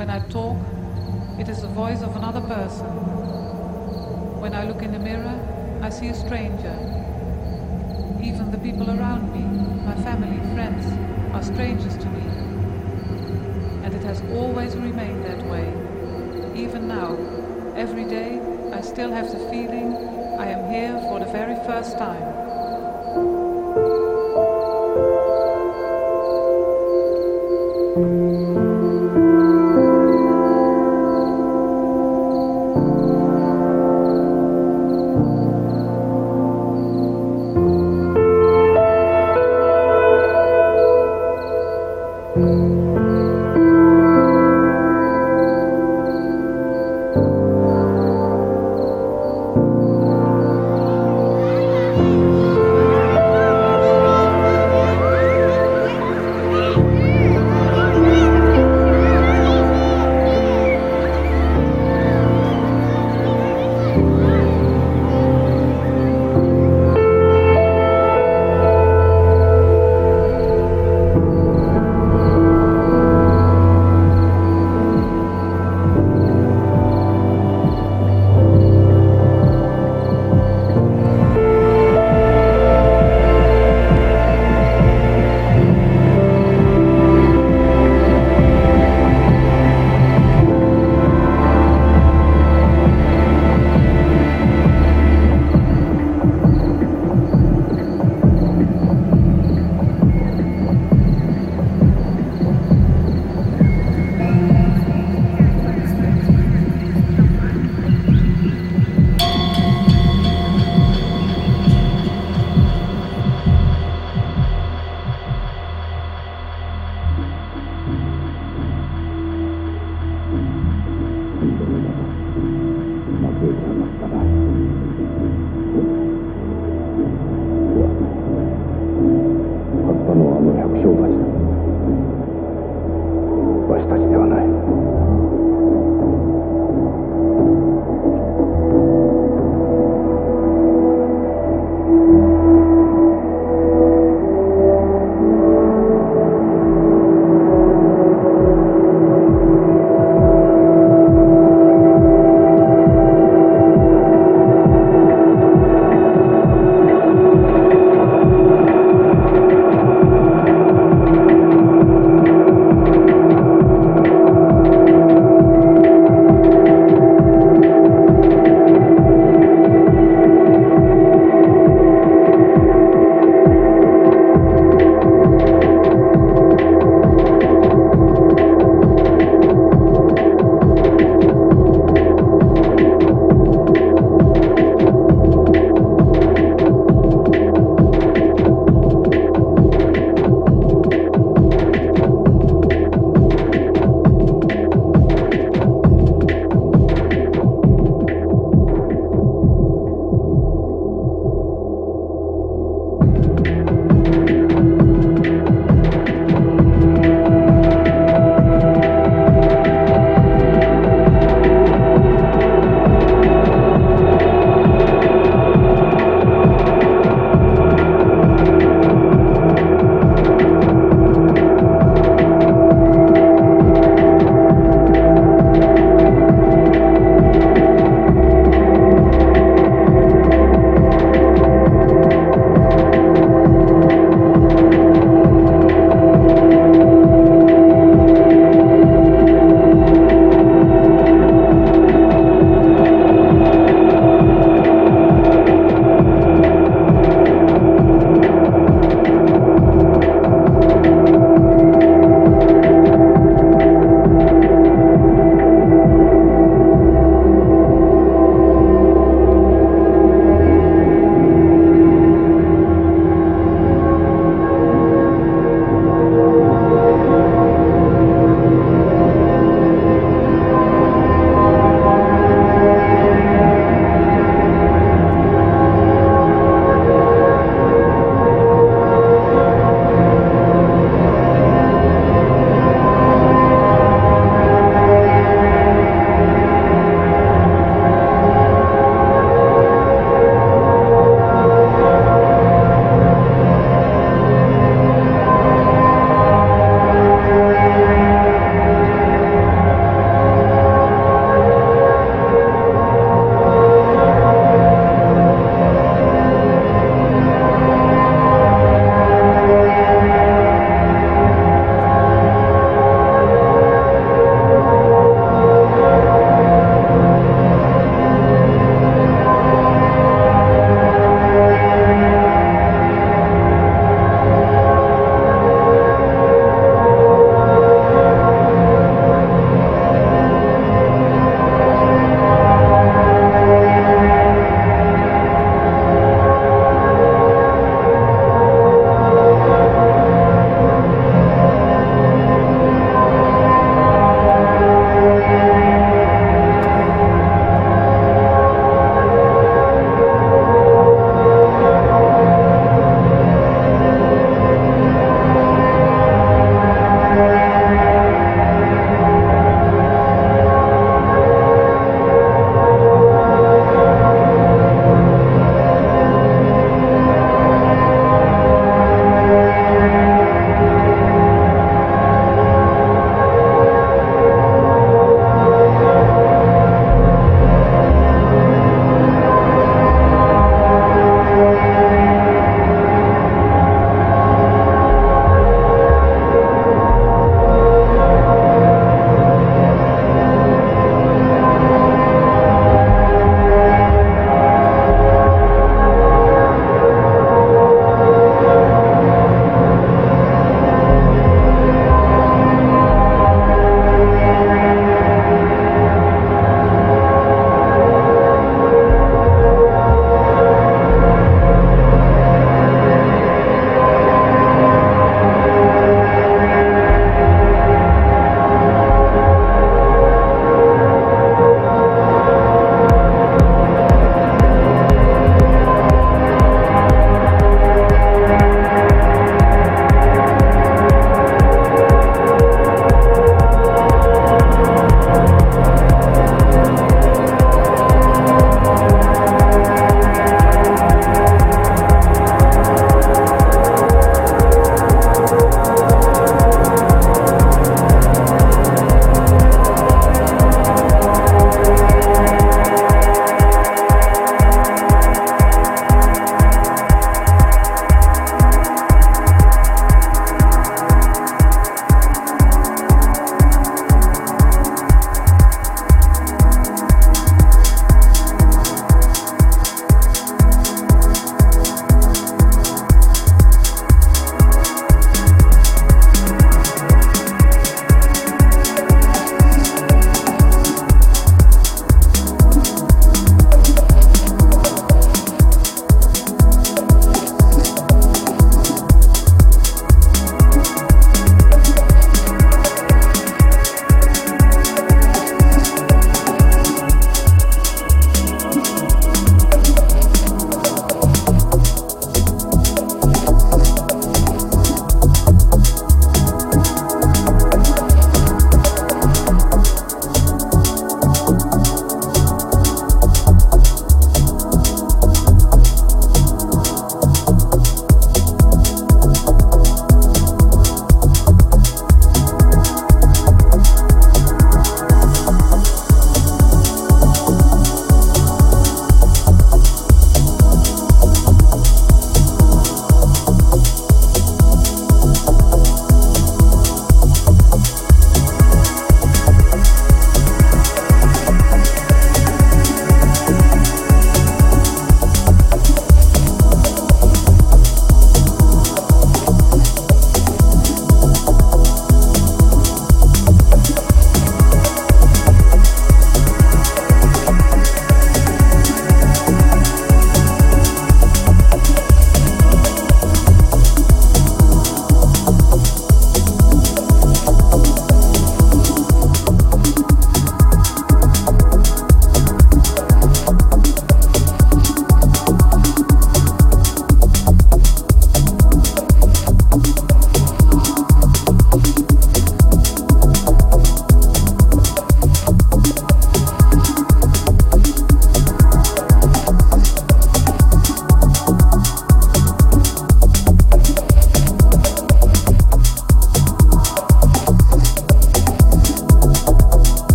When I talk, it is the voice of another person. When I look in the mirror, I see a stranger. Even the people around me, my family, friends, are strangers to me. And it has always remained that way. Even now, every day, I still have the feeling I am here for the very first time.